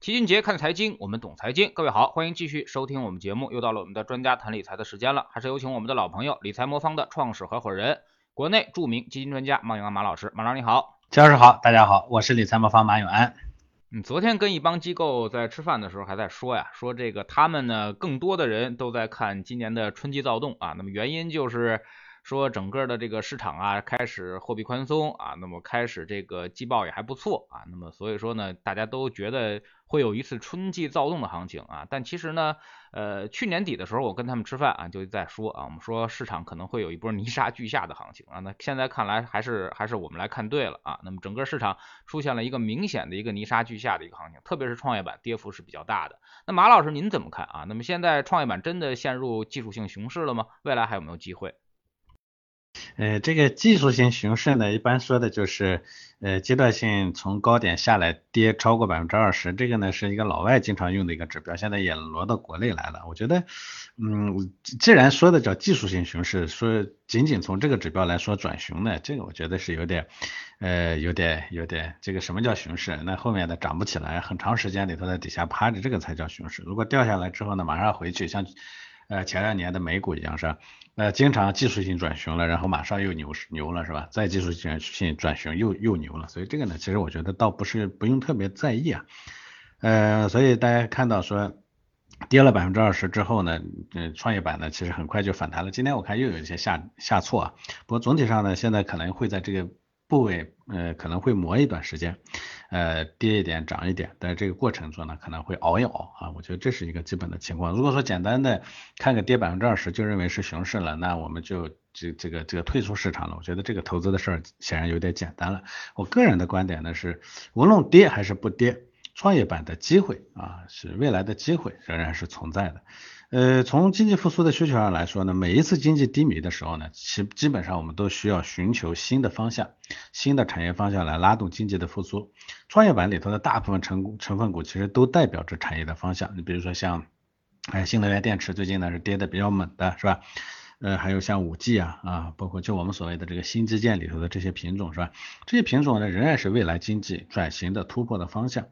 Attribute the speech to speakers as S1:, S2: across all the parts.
S1: 齐俊杰看财经，我们懂财经。各位好，欢迎继续收听我们节目。又到了我们的专家谈理财的时间了，还是有请我们的老朋友理财魔方的创始合伙人，国内著名基金专家马永安马老师。马老师你好，
S2: 齐老师好，大家好，我是理财魔方马永安。
S1: 嗯，昨天跟一帮机构在吃饭的时候还在说呀，说这个他们呢，更多的人都在看今年的春季躁动啊。那么原因就是。说整个的这个市场啊，开始货币宽松啊，那么开始这个季报也还不错啊，那么所以说呢，大家都觉得会有一次春季躁动的行情啊，但其实呢，呃，去年底的时候我跟他们吃饭啊，就在说啊，我们说市场可能会有一波泥沙俱下的行情啊，那现在看来还是还是我们来看对了啊，那么整个市场出现了一个明显的一个泥沙俱下的一个行情，特别是创业板跌幅是比较大的。那马老师您怎么看啊？那么现在创业板真的陷入技术性熊市了吗？未来还有没有机会？
S2: 呃，这个技术性熊市呢，一般说的就是，呃，阶段性从高点下来跌超过百分之二十，这个呢是一个老外经常用的一个指标，现在也挪到国内来了。我觉得，嗯，既然说的叫技术性熊市，说仅仅从这个指标来说转熊呢，这个我觉得是有点，呃，有点有点，这个什么叫熊市？那后面的涨不起来，很长时间里头在底下趴着，这个才叫熊市。如果掉下来之后呢，马上回去，像。呃，前两年的美股一样是吧？呃，经常技术性转熊了，然后马上又牛牛了是吧？再技术性性转熊又又牛了，所以这个呢，其实我觉得倒不是不用特别在意啊。呃，所以大家看到说跌了百分之二十之后呢，嗯，创业板呢其实很快就反弹了。今天我看又有一些下下挫啊，不过总体上呢，现在可能会在这个部位呃可能会磨一段时间。呃，跌一点涨一点，但是这个过程中呢，可能会熬一熬啊，我觉得这是一个基本的情况。如果说简单的看个跌百分之二十就认为是熊市了，那我们就这这个这个退出市场了。我觉得这个投资的事儿显然有点简单了。我个人的观点呢是，无论跌还是不跌，创业板的机会啊，是未来的机会仍然是存在的。呃，从经济复苏的需求上来说呢，每一次经济低迷的时候呢，其基本上我们都需要寻求新的方向、新的产业方向来拉动经济的复苏。创业板里头的大部分成成分股其实都代表着产业的方向。你比如说像，哎，新能源电池最近呢是跌的比较猛的，是吧？呃，还有像五 G 啊啊，包括就我们所谓的这个新基建里头的这些品种，是吧？这些品种呢仍然是未来经济转型的突破的方向。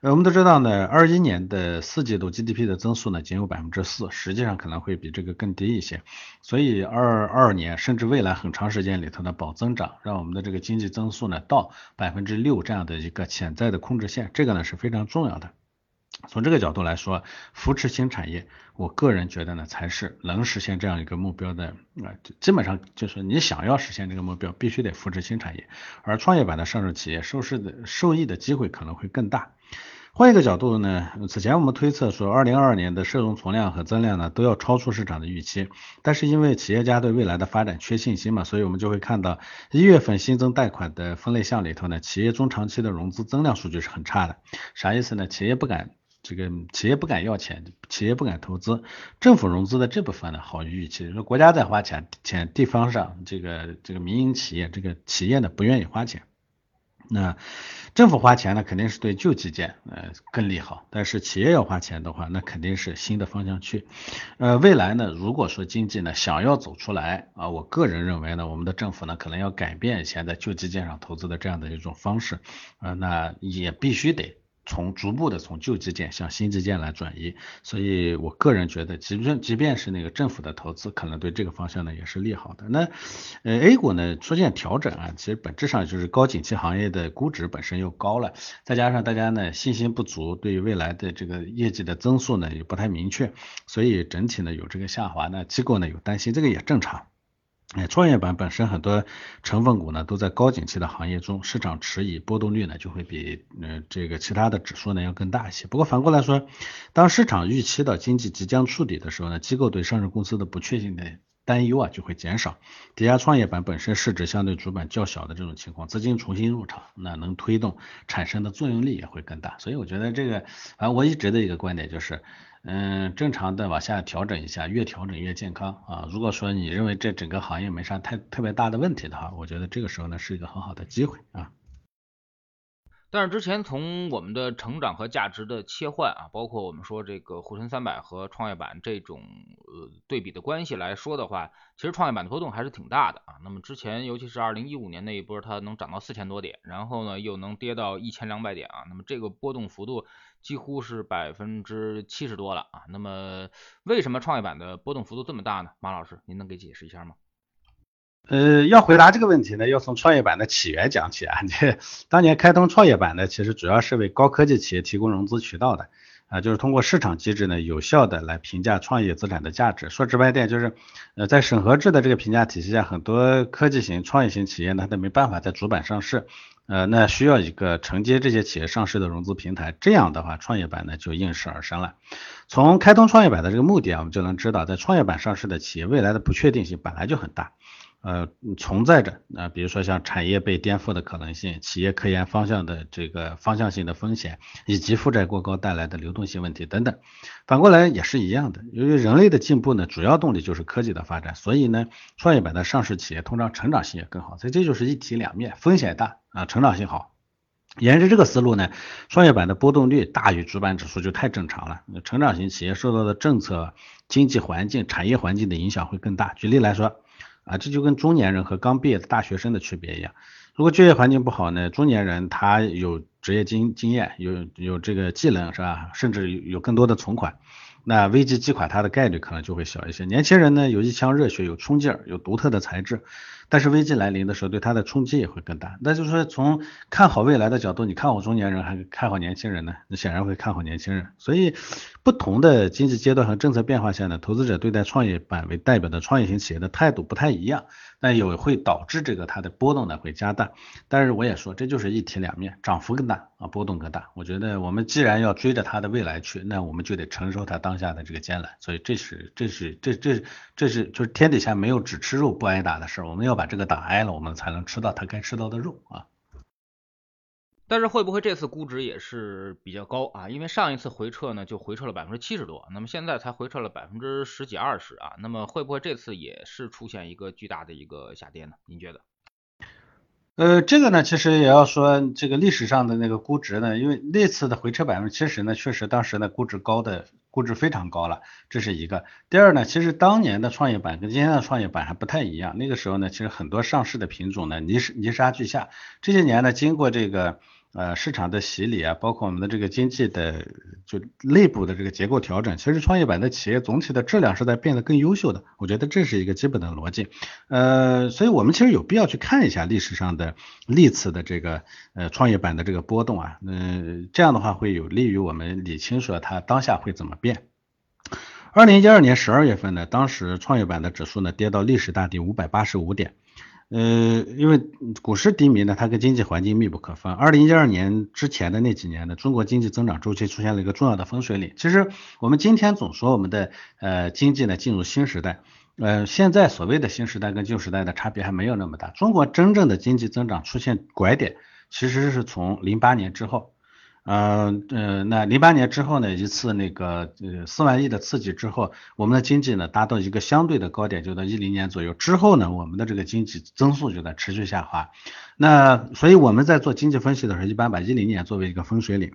S2: 呃，我们都知道呢，二一年的四季度 GDP 的增速呢仅有百分之四，实际上可能会比这个更低一些。所以二二年甚至未来很长时间里头的保增长，让我们的这个经济增速呢到百分之六这样的一个潜在的控制线，这个呢是非常重要的。从这个角度来说，扶持新产业，我个人觉得呢才是能实现这样一个目标的啊，基本上就是你想要实现这个目标，必须得扶持新产业，而创业板的上市企业受市的受益的机会可能会更大。换一个角度呢，此前我们推测说，二零二二年的社融存量和增量呢都要超出市场的预期，但是因为企业家对未来的发展缺信心嘛，所以我们就会看到一月份新增贷款的分类项里头呢，企业中长期的融资增量数据是很差的，啥意思呢？企业不敢这个企业不敢要钱，企业不敢投资，政府融资的这部分呢好于预期，说国家在花钱，钱地方上这个这个民营企业这个企业呢不愿意花钱。那政府花钱呢，肯定是对旧基建呃更利好，但是企业要花钱的话，那肯定是新的方向去。呃，未来呢，如果说经济呢想要走出来啊，我个人认为呢，我们的政府呢可能要改变现在旧基建上投资的这样的一种方式啊，那也必须得。从逐步的从旧基建向新基建来转移，所以我个人觉得，即便即便是那个政府的投资，可能对这个方向呢也是利好的。那呃 A 股呢出现调整啊，其实本质上就是高景气行业的估值本身又高了，再加上大家呢信心不足，对于未来的这个业绩的增速呢也不太明确，所以整体呢有这个下滑呢，机构呢有担心，这个也正常。哎，创业板本身很多成分股呢都在高景气的行业中，市场迟疑，波动率呢就会比嗯这个其他的指数呢要更大一些。不过反过来说，当市场预期到经济即将触底的时候呢，机构对上市公司的不确定的担忧啊就会减少，抵押创业板本身市值相对主板较小的这种情况，资金重新入场，那能推动产生的作用力也会更大。所以我觉得这个，反正我一直的一个观点就是。嗯，正常的往下调整一下，越调整越健康啊。如果说你认为这整个行业没啥太特别大的问题的话，我觉得这个时候呢是一个很好的机会啊。
S1: 但是之前从我们的成长和价值的切换啊，包括我们说这个沪深三百和创业板这种呃对比的关系来说的话，其实创业板的波动还是挺大的啊。那么之前尤其是二零一五年那一波，它能涨到四千多点，然后呢又能跌到一千两百点啊，那么这个波动幅度几乎是百分之七十多了啊。那么为什么创业板的波动幅度这么大呢？马老师，您能给解释一下吗？
S2: 呃，要回答这个问题呢，要从创业板的起源讲起啊。这当年开通创业板呢，其实主要是为高科技企业提供融资渠道的啊，就是通过市场机制呢，有效的来评价创业资产的价值。说直白点，就是呃，在审核制的这个评价体系下，很多科技型、创业型企业呢，它都没办法在主板上市，呃，那需要一个承接这些企业上市的融资平台。这样的话，创业板呢就应势而生了。从开通创业板的这个目的啊，我们就能知道，在创业板上市的企业未来的不确定性本来就很大。呃，存在着啊，比如说像产业被颠覆的可能性，企业科研方向的这个方向性的风险，以及负债过高带来的流动性问题等等。反过来也是一样的，由于人类的进步呢，主要动力就是科技的发展，所以呢，创业板的上市企业通常成长性也更好。所以这就是一体两面，风险大啊，成长性好。沿着这个思路呢，创业板的波动率大于主板指数就太正常了。成长型企业受到的政策、经济环境、产业环境的影响会更大。举例来说。啊，这就跟中年人和刚毕业的大学生的区别一样。如果就业环境不好呢，中年人他有职业经经验，有有这个技能是吧？甚至有更多的存款。那危机击垮他的概率可能就会小一些。年轻人呢，有一腔热血，有冲劲儿，有独特的才智，但是危机来临的时候，对他的冲击也会更大。那就是说，从看好未来的角度，你看好中年人还是看好年轻人呢？你显然会看好年轻人。所以，不同的经济阶段和政策变化下呢，投资者对待创业板为代表的创业型企业的态度不太一样。那有会导致这个它的波动呢会加大，但是我也说这就是一体两面，涨幅更大啊，波动更大。我觉得我们既然要追着它的未来去，那我们就得承受它当下的这个艰难。所以这是这是这这这是就是天底下没有只吃肉不挨打的事儿，我们要把这个打挨了，我们才能吃到它该吃到的肉啊。
S1: 但是会不会这次估值也是比较高啊？因为上一次回撤呢就回撤了百分之七十多，那么现在才回撤了百分之十几二十啊，那么会不会这次也是出现一个巨大的一个下跌呢？您觉得？
S2: 呃，这个呢，其实也要说这个历史上的那个估值呢，因为那次的回撤百分之七十呢，确实当时呢估值高的估值非常高了，这是一个。第二呢，其实当年的创业板跟今天的创业板还不太一样，那个时候呢，其实很多上市的品种呢泥泥沙俱下，这些年呢经过这个。呃，市场的洗礼啊，包括我们的这个经济的就内部的这个结构调整，其实创业板的企业总体的质量是在变得更优秀的，我觉得这是一个基本的逻辑。呃，所以我们其实有必要去看一下历史上的历次的这个呃创业板的这个波动啊，嗯，这样的话会有利于我们理清说它当下会怎么变。二零一二年十二月份呢，当时创业板的指数呢跌到历史大底五百八十五点。呃，因为股市低迷呢，它跟经济环境密不可分。二零一二年之前的那几年呢，中国经济增长周期出现了一个重要的分水岭。其实我们今天总说我们的呃经济呢进入新时代，呃，现在所谓的新时代跟旧时代的差别还没有那么大。中国真正的经济增长出现拐点，其实是从零八年之后。嗯呃，那零八年之后呢，一次那个呃四万亿的刺激之后，我们的经济呢达到一个相对的高点，就在一零年左右之后呢，我们的这个经济增速就在持续下滑。那所以我们在做经济分析的时候，一般把一零年作为一个分水岭。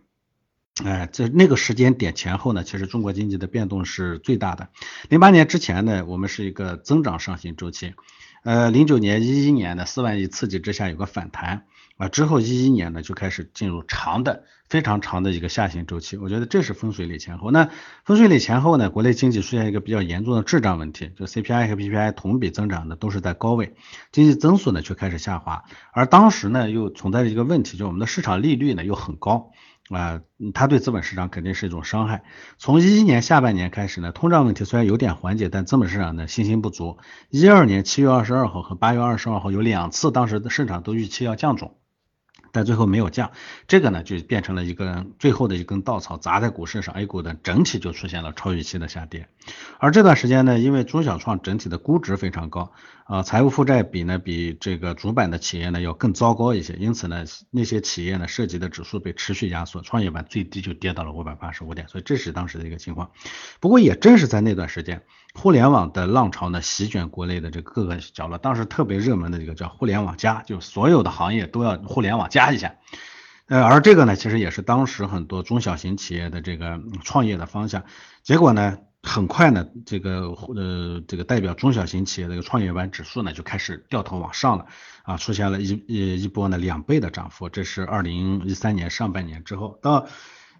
S2: 哎，在那个时间点前后呢，其实中国经济的变动是最大的。零八年之前呢，我们是一个增长上行周期。呃，零九年、一一年的四万亿刺激之下有个反弹。啊，之后一一年呢就开始进入长的、非常长的一个下行周期，我觉得这是分水岭前后。那分水岭前后呢，国内经济出现一个比较严重的滞胀问题，就 CPI 和 PPI 同比增长的都是在高位，经济增速呢却开始下滑。而当时呢又存在着一个问题，就我们的市场利率呢又很高啊，它对资本市场肯定是一种伤害。从一一年下半年开始呢，通胀问题虽然有点缓解，但资本市场呢信心不足。一二年七月二十二号和八月二十二号有两次，当时的市场都预期要降准。但最后没有降，这个呢就变成了一个最后的一根稻草，砸在股市上，A 股的整体就出现了超预期的下跌。而这段时间呢，因为中小创整体的估值非常高，啊，财务负债比呢比这个主板的企业呢要更糟糕一些，因此呢，那些企业呢涉及的指数被持续压缩，创业板最低就跌到了五百八十五点，所以这是当时的一个情况。不过也正是在那段时间。互联网的浪潮呢，席卷国内的这各个角落。当时特别热门的这个叫“互联网加”，就所有的行业都要互联网加一下。呃，而这个呢，其实也是当时很多中小型企业的这个创业的方向。结果呢，很快呢，这个呃，这个代表中小型企业的这个创业板指数呢，就开始掉头往上了啊，出现了一一一波呢两倍的涨幅。这是二零一三年上半年之后到。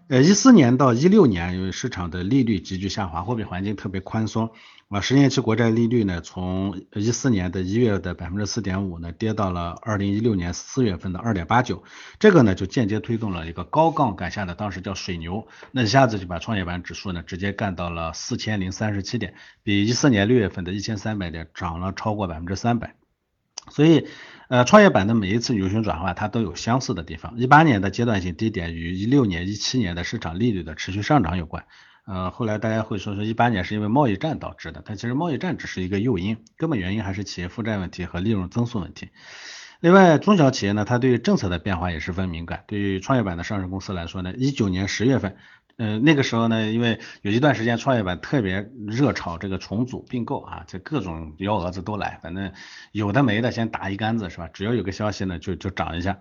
S2: 呃，一四年到一六年，因为市场的利率急剧下滑，货币环境特别宽松，啊，十年期国债利率呢，从一四年的一月的百分之四点五呢，跌到了二零一六年四月份的二点八九，这个呢就间接推动了一个高杠杆下的当时叫水牛，那一下子就把创业板指数呢直接干到了四千零三十七点，比一四年六月份的一千三百点涨了超过百分之三百。所以，呃，创业板的每一次牛熊转换，它都有相似的地方。一八年的阶段性低点与一六年、一七年的市场利率的持续上涨有关。呃，后来大家会说说一八年是因为贸易战导致的，但其实贸易战只是一个诱因，根本原因还是企业负债问题和利润增速问题。另外，中小企业呢，它对于政策的变化也十分敏感。对于创业板的上市公司来说呢，一九年十月份。嗯，那个时候呢，因为有一段时间创业板特别热炒这个重组并购啊，这各种幺蛾子都来，反正有的没的先打一竿子是吧？只要有个消息呢，就就涨一下。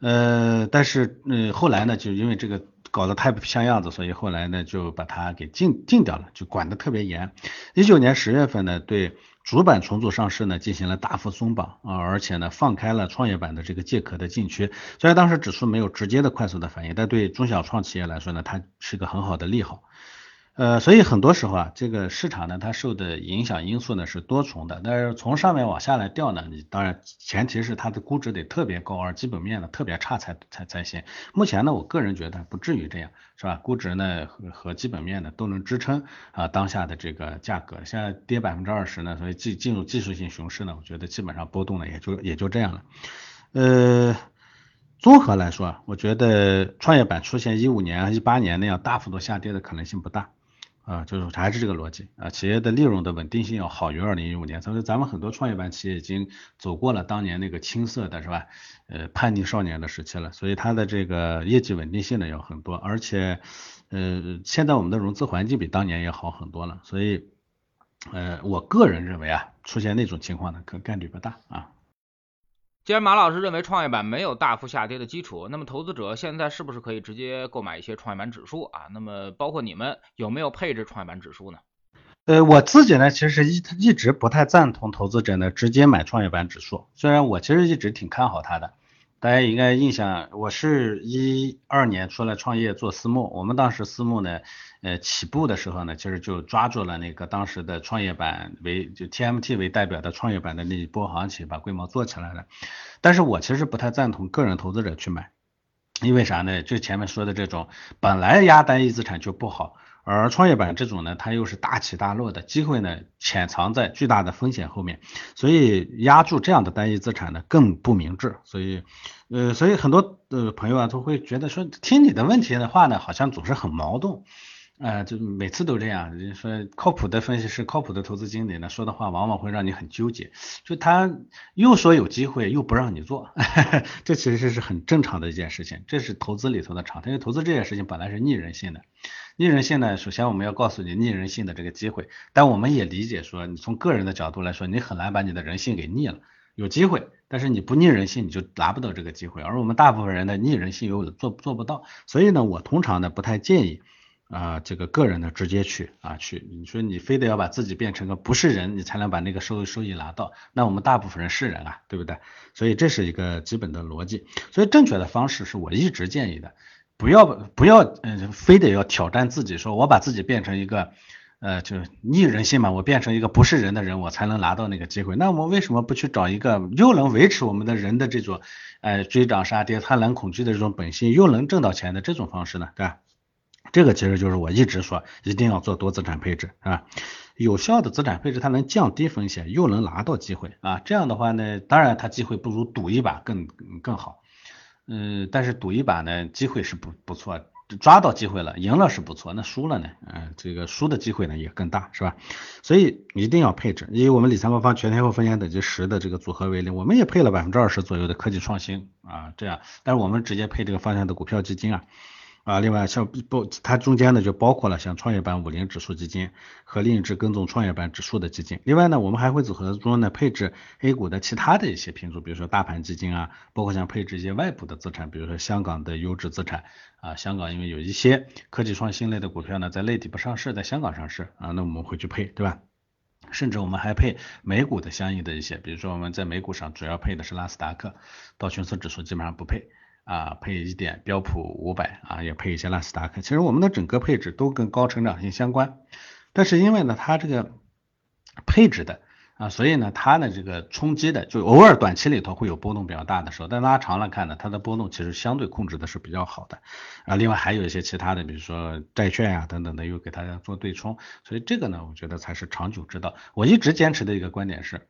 S2: 呃，但是嗯，后来呢，就因为这个搞得太不像样子，所以后来呢就把它给禁禁掉了，就管得特别严。一九年十月份呢，对。主板重组上市呢，进行了大幅松绑啊，而且呢，放开了创业板的这个借壳的禁区。虽然当时指数没有直接的快速的反应，但对中小创企业来说呢，它是个很好的利好。呃，所以很多时候啊，这个市场呢，它受的影响因素呢是多重的。但是从上面往下来调呢，你当然前提是它的估值得特别高，而基本面呢特别差才才才行。目前呢，我个人觉得不至于这样，是吧？估值呢和和基本面呢都能支撑啊当下的这个价格。现在跌百分之二十呢，所以进进入技术性熊市呢，我觉得基本上波动呢也就也就这样了。呃，综合来说，我觉得创业板出现一五年、一八年那样大幅度下跌的可能性不大。啊，就是还是这个逻辑。啊，企业的利润的稳定性要好于二零一五年，所以咱们很多创业板企业已经走过了当年那个青涩的是吧？呃，叛逆少年的时期了，所以它的这个业绩稳定性呢要很多，而且呃，现在我们的融资环境比当年也好很多了，所以呃，我个人认为啊，出现那种情况呢，可概率不大啊。
S1: 既然马老师认为创业板没有大幅下跌的基础，那么投资者现在是不是可以直接购买一些创业板指数啊？那么包括你们有没有配置创业板指数呢？
S2: 呃，我自己呢，其实一一直不太赞同投资者呢直接买创业板指数，虽然我其实一直挺看好它的。大家应该印象，我是一二年出来创业做私募，我们当时私募呢，呃，起步的时候呢，其实就抓住了那个当时的创业板为就 TMT 为代表的创业板的那一波行情，把规模做起来了。但是我其实不太赞同个人投资者去买，因为啥呢？就前面说的这种，本来压单一资产就不好。而创业板这种呢，它又是大起大落的机会呢，潜藏在巨大的风险后面，所以压住这样的单一资产呢更不明智。所以，呃，所以很多的朋友啊都会觉得说，听你的问题的话呢，好像总是很矛盾。呃，就每次都这样，人家说靠谱的分析师、靠谱的投资经理呢，说的话往往会让你很纠结。就他又说有机会，又不让你做，这其实是很正常的一件事情。这是投资里头的常态，因为投资这件事情本来是逆人性的。逆人性呢，首先我们要告诉你逆人性的这个机会，但我们也理解说，你从个人的角度来说，你很难把你的人性给逆了。有机会，但是你不逆人性，你就拿不到这个机会。而我们大部分人的逆人性又做做不到，所以呢，我通常呢不太建议。啊，这个个人的直接去啊去，你说你非得要把自己变成个不是人，你才能把那个收收益拿到，那我们大部分人是人啊，对不对？所以这是一个基本的逻辑。所以正确的方式是我一直建议的，不要不要嗯，非得要挑战自己，说我把自己变成一个呃，就逆人性嘛，我变成一个不是人的人，我才能拿到那个机会。那我们为什么不去找一个又能维持我们的人的这种呃追涨杀跌、贪婪恐惧的这种本性，又能挣到钱的这种方式呢？对吧？这个其实就是我一直说一定要做多资产配置，是吧？有效的资产配置它能降低风险，又能拿到机会啊。这样的话呢，当然它机会不如赌一把更更好，嗯，但是赌一把呢，机会是不不错，抓到机会了，赢了是不错，那输了呢，嗯，这个输的机会呢也更大，是吧？所以一定要配置。以我们理财魔方全天候风险等级十的这个组合为例，我们也配了百分之二十左右的科技创新啊，这样，但是我们直接配这个方向的股票基金啊。啊，另外像不它中间呢就包括了像创业板五零指数基金和另一只跟踪创业板指数的基金。另外呢，我们还会组合中呢配置 A 股的其他的一些品种，比如说大盘基金啊，包括像配置一些外部的资产，比如说香港的优质资产啊，香港因为有一些科技创新类的股票呢在内地不上市，在香港上市啊，那我们会去配，对吧？甚至我们还配美股的相应的一些，比如说我们在美股上主要配的是纳斯达克，道琼斯指数基本上不配。啊，配一点标普五百啊，也配一些纳斯达克。其实我们的整个配置都跟高成长性相关，但是因为呢，它这个配置的啊，所以呢，它的这个冲击的就偶尔短期里头会有波动比较大的时候，但拉长了看呢，它的波动其实相对控制的是比较好的啊。另外还有一些其他的，比如说债券呀等等的，又给大家做对冲，所以这个呢，我觉得才是长久之道。我一直坚持的一个观点是。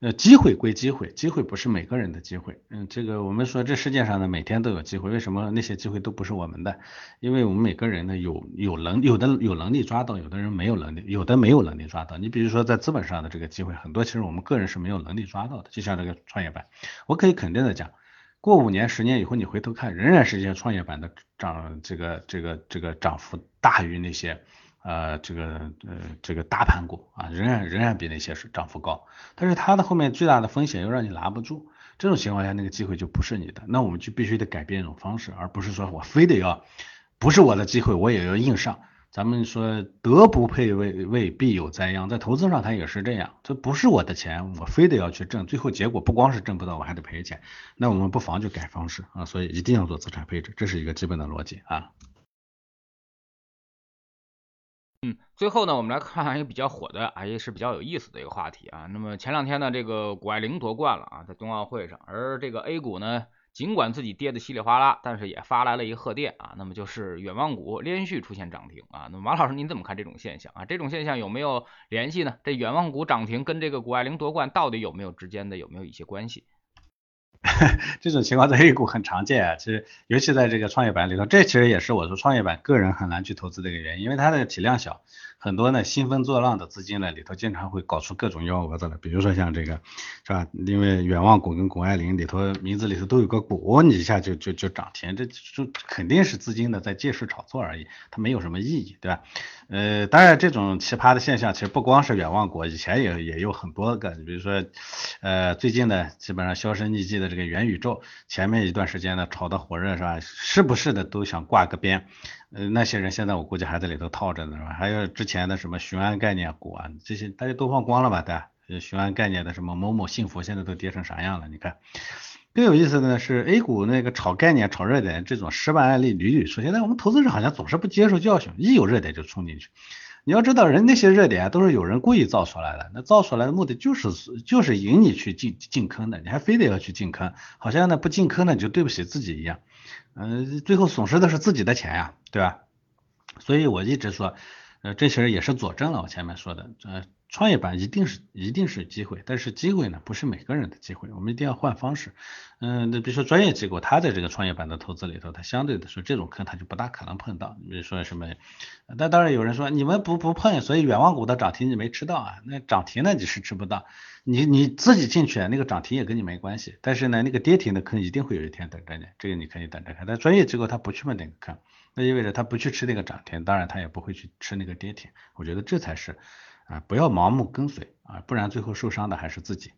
S2: 呃，机会归机会，机会不是每个人的机会。嗯，这个我们说这世界上呢，每天都有机会，为什么那些机会都不是我们的？因为我们每个人呢，有有能有的有能力抓到，有的人没有能力，有的没有能力抓到。你比如说在资本上的这个机会，很多其实我们个人是没有能力抓到的。就像这个创业板，我可以肯定的讲，过五年、十年以后，你回头看，仍然是一些创业板的涨，这个这个这个涨幅大于那些。呃，这个呃，这个大盘股啊，仍然仍然比那些是涨幅高，但是它的后面巨大的风险又让你拿不住，这种情况下，那个机会就不是你的，那我们就必须得改变一种方式，而不是说我非得要，不是我的机会我也要硬上。咱们说德不配位位必有灾殃，在投资上它也是这样，这不是我的钱，我非得要去挣，最后结果不光是挣不到，我还得赔钱，那我们不妨就改方式啊，所以一定要做资产配置，这是一个基本的逻辑啊。
S1: 嗯，最后呢，我们来看一个比较火的啊，也是比较有意思的一个话题啊。那么前两天呢，这个谷爱凌夺冠了啊，在冬奥会上，而这个 A 股呢，尽管自己跌的稀里哗啦，但是也发来了一个贺电啊。那么就是远望股连续出现涨停啊。那么马老师您怎么看这种现象啊？这种现象有没有联系呢？这远望股涨停跟这个谷爱凌夺冠到底有没有之间的有没有一些关系？
S2: 这种情况在 A 股很常见啊，其实尤其在这个创业板里头，这其实也是我说创业板个人很难去投资的一个原因，因为它的体量小，很多呢兴风作浪的资金呢里头经常会搞出各种幺蛾子来，比如说像这个是吧？因为远望股跟谷爱凌里头名字里头都有个股，你一下就就就涨停，这就肯定是资金的在借势炒作而已，它没有什么意义，对吧？呃，当然这种奇葩的现象其实不光是远望股，以前也也有很多个，比如说呃最近呢基本上销声匿迹的这个元宇宙，前面一段时间呢炒得火热是吧？是不是的都想挂个边，呃那些人现在我估计还在里头套着呢是吧？还有之前的什么雄安概念股啊，这些大家都放光了吧？对？雄安概念的什么某某幸福现在都跌成啥样了？你看。更有意思的是 A 股那个炒概念、炒热点这种失败案例屡屡出现，但我们投资者好像总是不接受教训，一有热点就冲进去。你要知道，人那些热点都是有人故意造出来的，那造出来的目的就是就是引你去进进坑的，你还非得要去进坑，好像那不进坑呢你就对不起自己一样，嗯，最后损失的是自己的钱呀，对吧？所以我一直说，呃，这些人也是佐证了我前面说的，呃。创业板一定是一定是机会，但是机会呢不是每个人的机会，我们一定要换方式。嗯，那比如说专业机构，他在这个创业板的投资里头，他相对的说这种坑他就不大可能碰到。比如说什么，那当然有人说你们不不碰，所以远望股的涨停你没吃到啊？那涨停呢你是吃不到，你你自己进去那个涨停也跟你没关系。但是呢那个跌停的坑一定会有一天等着你，这个你可以等着看。但专业机构他不去碰那个坑，那意味着他不去吃那个涨停，当然他也不会去吃那个跌停。我觉得这才是。啊，不要盲目跟随啊，不然最后受伤的还是自己。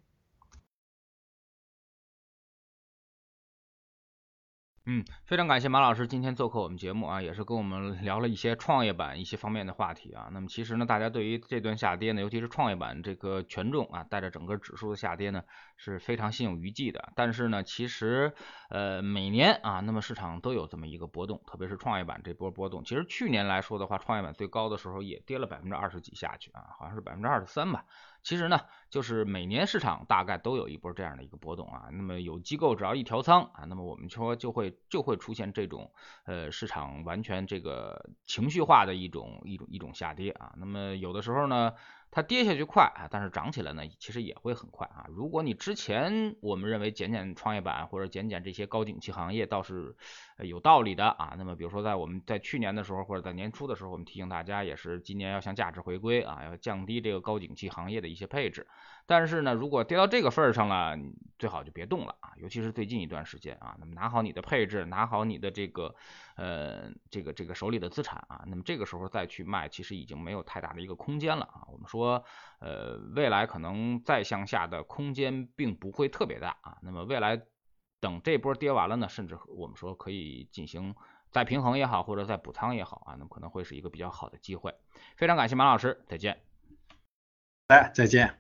S1: 嗯，非常感谢马老师今天做客我们节目啊，也是跟我们聊了一些创业板一些方面的话题啊。那么其实呢，大家对于这段下跌呢，尤其是创业板这个权重啊，带着整个指数的下跌呢，是非常心有余悸的。但是呢，其实呃每年啊，那么市场都有这么一个波动，特别是创业板这波波动。其实去年来说的话，创业板最高的时候也跌了百分之二十几下去啊，好像是百分之二十三吧。其实呢，就是每年市场大概都有一波这样的一个波动啊。那么有机构只要一调仓啊，那么我们说就会就会出现这种呃市场完全这个情绪化的一种一种一种下跌啊。那么有的时候呢，它跌下去快啊，但是涨起来呢，其实也会很快啊。如果你之前我们认为减减创业板或者减减这些高景气行业倒是有道理的啊，那么比如说在我们在去年的时候或者在年初的时候，我们提醒大家也是今年要向价值回归啊，要降低这个高景气行业的一些配置。但是呢，如果跌到这个份儿上了，最好就别动了啊，尤其是最近一段时间啊。那么拿好你的配置，拿好你的这个呃这个这个手里的资产啊，那么这个时候再去卖，其实已经没有太大的一个空间了啊。我们说呃未来可能再向下的空间并不会特别大啊。那么未来等这波跌完了呢，甚至我们说可以进行再平衡也好，或者再补仓也好啊，那么可能会是一个比较好的机会。非常感谢马老师，再见。
S2: 来，再见。